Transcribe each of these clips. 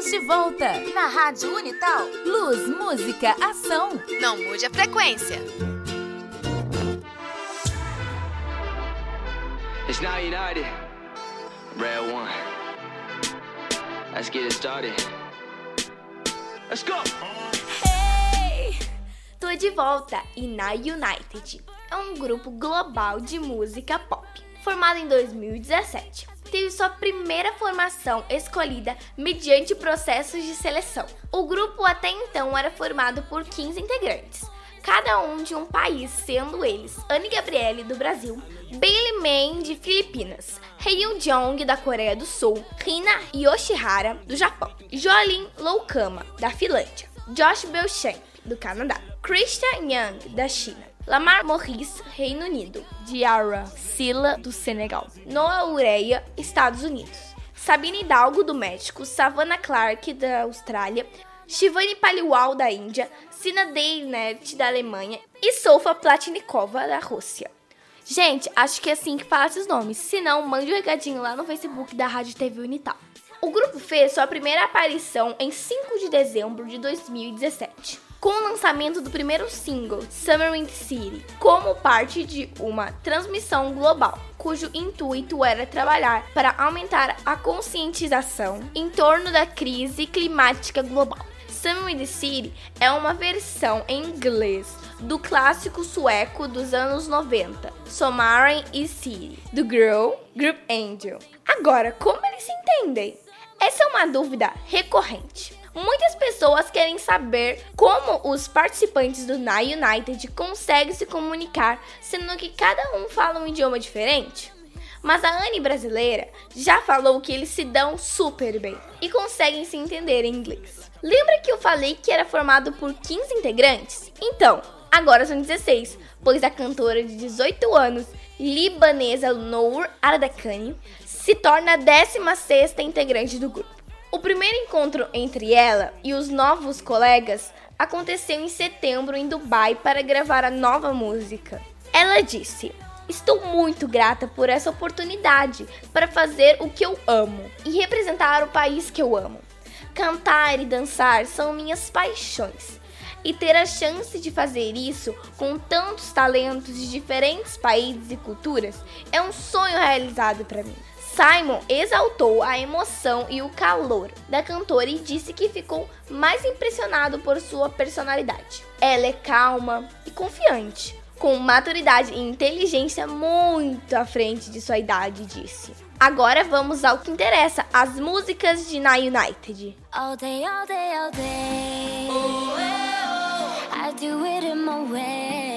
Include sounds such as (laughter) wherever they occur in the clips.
Estamos de volta na Rádio Unital. Luz, música, ação. Não mude a frequência. It's now United. Red one. Let's get it started. Let's go! Hey! Tô de volta e na United é um grupo global de música pop, formado em 2017 teve sua primeira formação escolhida mediante processos de seleção. O grupo até então era formado por 15 integrantes, cada um de um país, sendo eles Anne Gabriele do Brasil, Bailey Man de Filipinas, Hyun Jong da Coreia do Sul, Rina Yoshihara do Japão, Jolin Loukama da Finlândia, Josh Belchamp do Canadá, Christian Young da China, Lamar Morris, Reino Unido. Diara Silla, do Senegal. Noah Ureia, Estados Unidos. Sabine Hidalgo, do México. Savannah Clark, da Austrália. Shivani Paliwal, da Índia. Sina Deinert, da Alemanha. E Sofa Platnikova, da Rússia. Gente, acho que é assim que fala esses nomes. Se não, mande um recadinho lá no Facebook da Rádio TV Unital. O grupo fez sua primeira aparição em 5 de dezembro de 2017 com o lançamento do primeiro single, Summer in the City, como parte de uma transmissão global, cujo intuito era trabalhar para aumentar a conscientização em torno da crise climática global. Summer in the City é uma versão em inglês do clássico sueco dos anos 90, Sommaren e City, do Girl Group Angel. Agora, como eles se entendem? Essa é uma dúvida recorrente. Muitas pessoas querem saber como os participantes do Na United conseguem se comunicar, sendo que cada um fala um idioma diferente. Mas a Anne brasileira já falou que eles se dão super bem e conseguem se entender em inglês. Lembra que eu falei que era formado por 15 integrantes? Então, agora são 16, pois a cantora de 18 anos, libanesa Nour Ardakani, se torna a 16 integrante do grupo. O primeiro encontro entre ela e os novos colegas aconteceu em setembro em Dubai para gravar a nova música. Ela disse: Estou muito grata por essa oportunidade para fazer o que eu amo e representar o país que eu amo. Cantar e dançar são minhas paixões. E ter a chance de fazer isso com tantos talentos de diferentes países e culturas é um sonho realizado para mim. Simon exaltou a emoção e o calor da cantora e disse que ficou mais impressionado por sua personalidade. Ela é calma e confiante, com maturidade e inteligência muito à frente de sua idade, disse. Agora vamos ao que interessa, as músicas de Na United. All day, all day, all day. Oh, oh. Oh,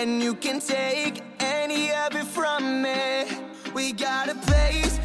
And you can take any of it from me. We got a place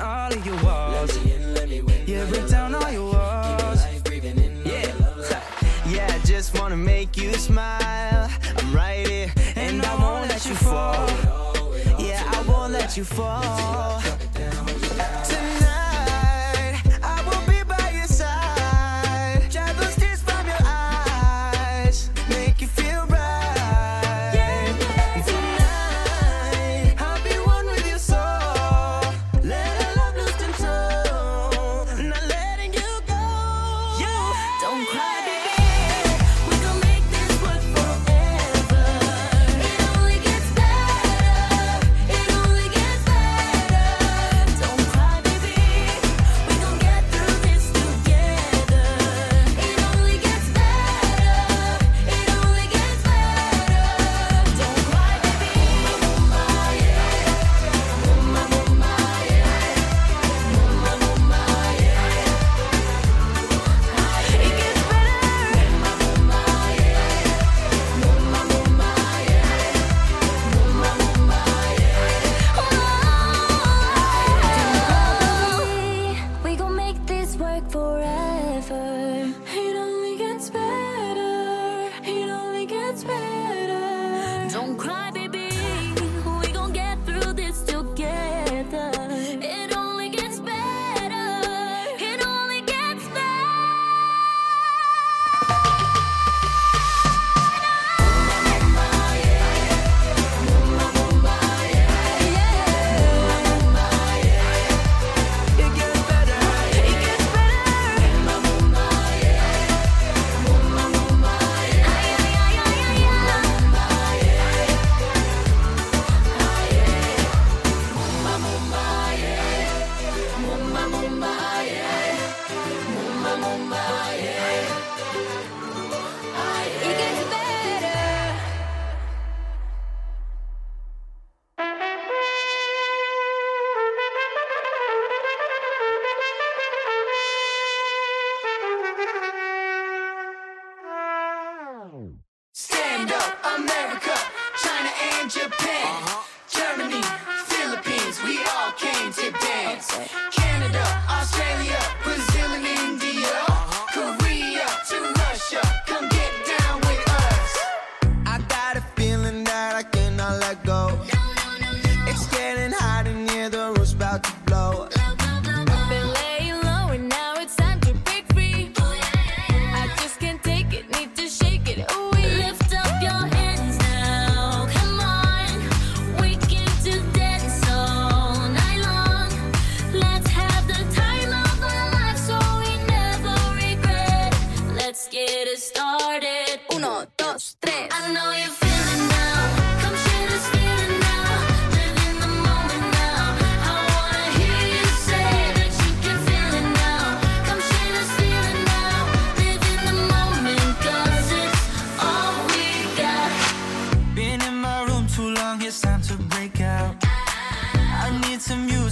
all of your walls. Let me in, let me win. Yeah, break down all your walls. Yeah, yeah, I just wanna make you smile. I'm right here, and I won't let you fall. Yeah, I won't let you fall.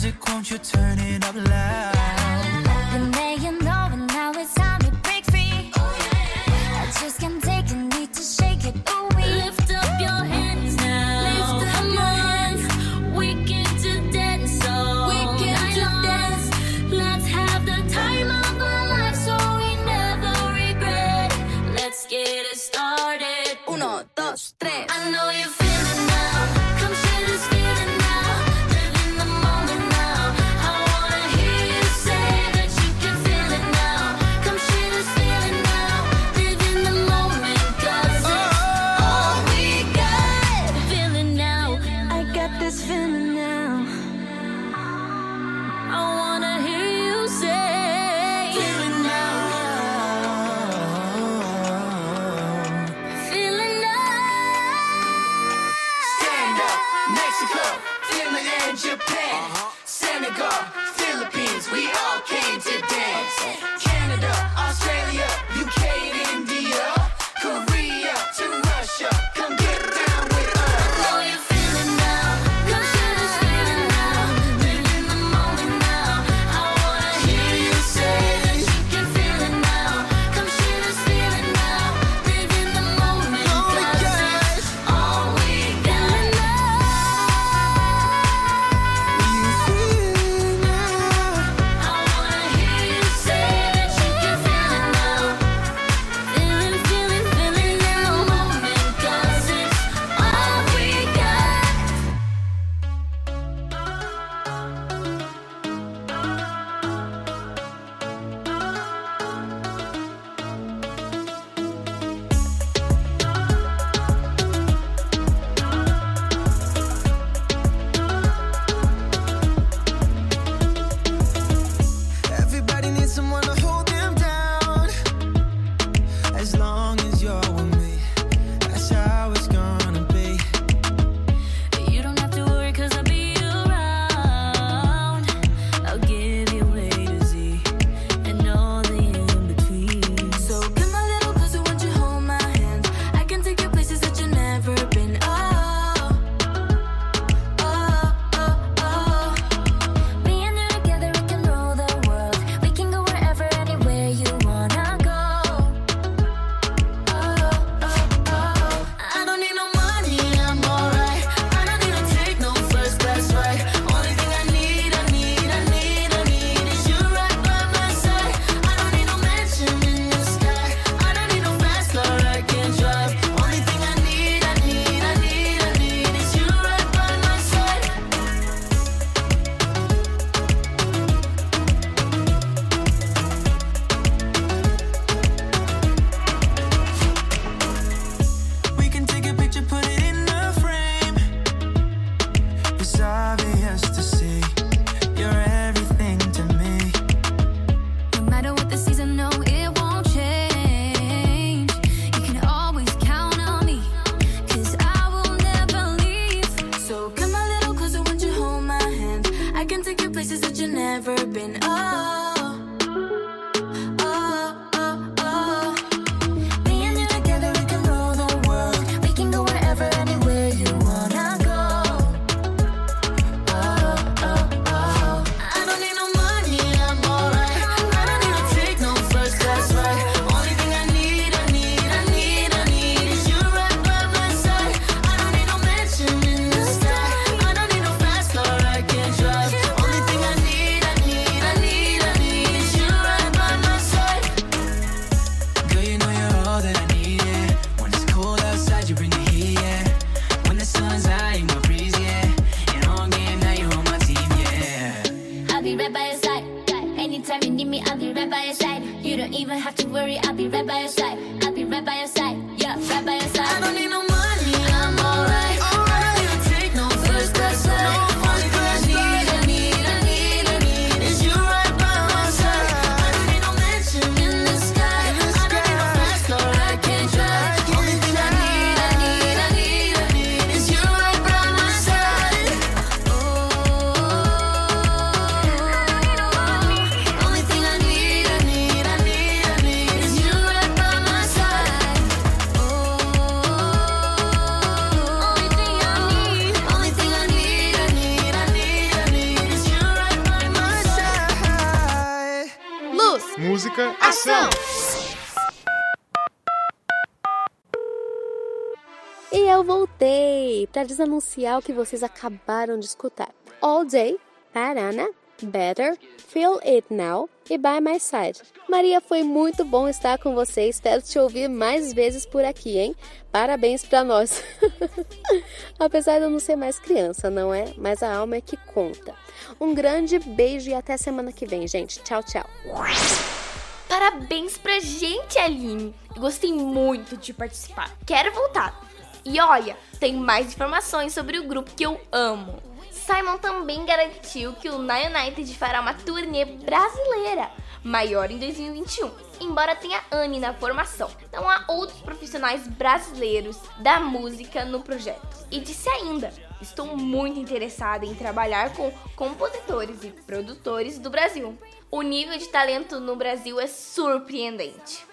Music, won't you turn it up loud? can take you places that you've never been. Oh. Desanunciar o que vocês acabaram de escutar. All Day, Parana, Better, Feel It Now e By My Side. Maria, foi muito bom estar com você. Espero te ouvir mais vezes por aqui, hein? Parabéns para nós. (laughs) Apesar de eu não ser mais criança, não é? Mas a alma é que conta. Um grande beijo e até semana que vem, gente. Tchau, tchau. Parabéns pra gente, Aline! Gostei muito de participar. Quero voltar. E olha, tem mais informações sobre o grupo que eu amo. Simon também garantiu que o Nine United fará uma turnê brasileira, maior em 2021. Embora tenha Anne na formação, não há outros profissionais brasileiros da música no projeto. E disse ainda: Estou muito interessada em trabalhar com compositores e produtores do Brasil. O nível de talento no Brasil é surpreendente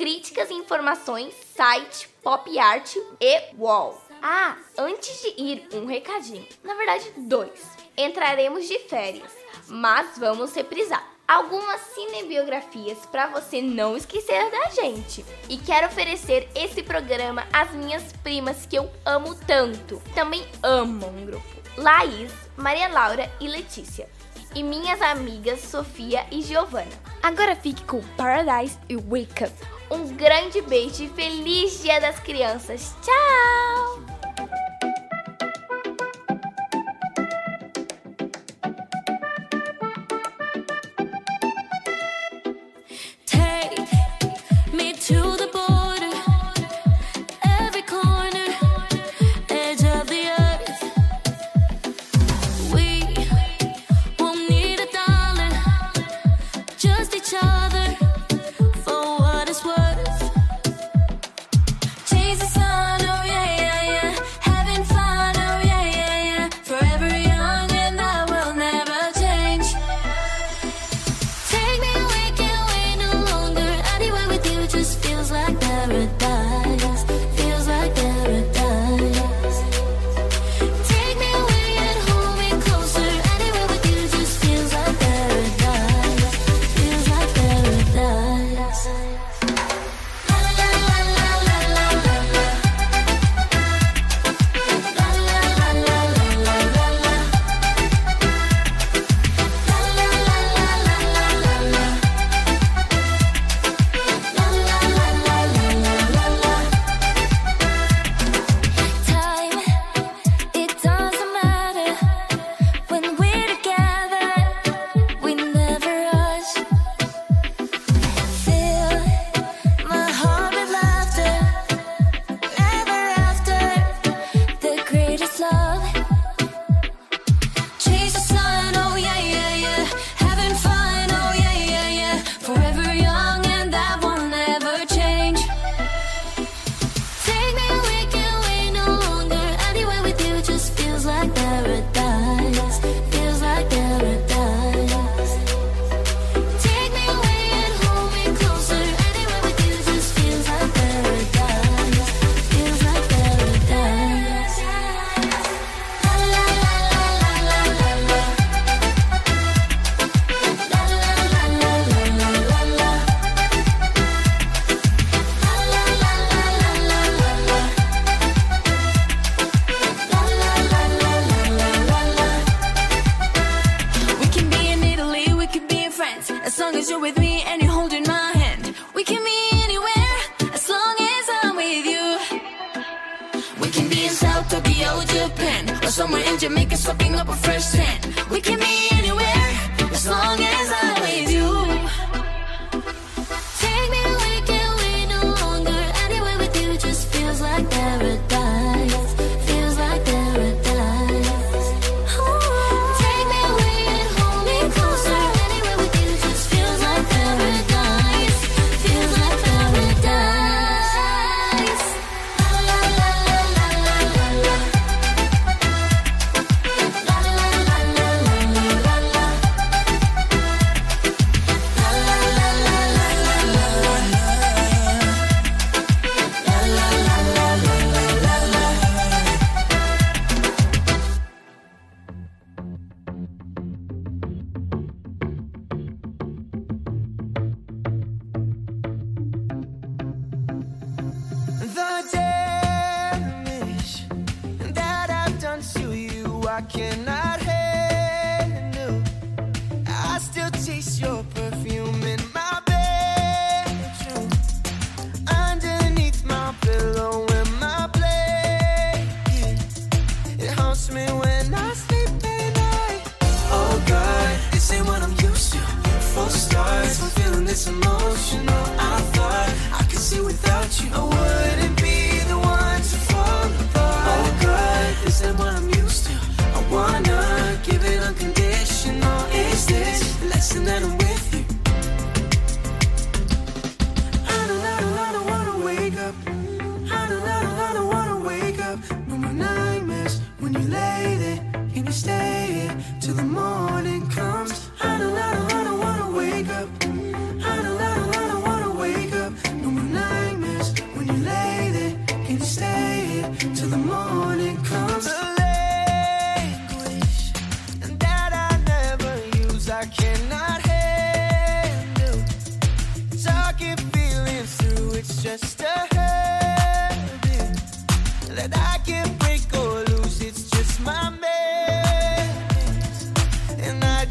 críticas e informações, site, pop art e wall. Ah, antes de ir, um recadinho. Na verdade, dois. Entraremos de férias, mas vamos reprisar algumas cinebiografias para você não esquecer da gente. E quero oferecer esse programa às minhas primas que eu amo tanto. Também amam um grupo. Laís, Maria Laura e Letícia. E minhas amigas Sofia e Giovana. Agora fique com Paradise e Wake Up. Um grande beijo e feliz Dia das Crianças. Tchau!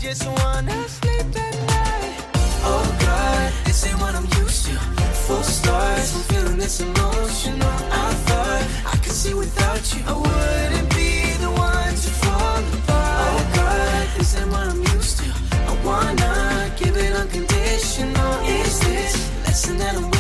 just wanna sleep at night. Oh God, this ain't what I'm used to. Full stars, I'm feeling this emotional. I thought I could see without you, I wouldn't be the one to fall apart. Oh God, this ain't what I'm used to. I wanna give it unconditional. Is this lesson that I'm?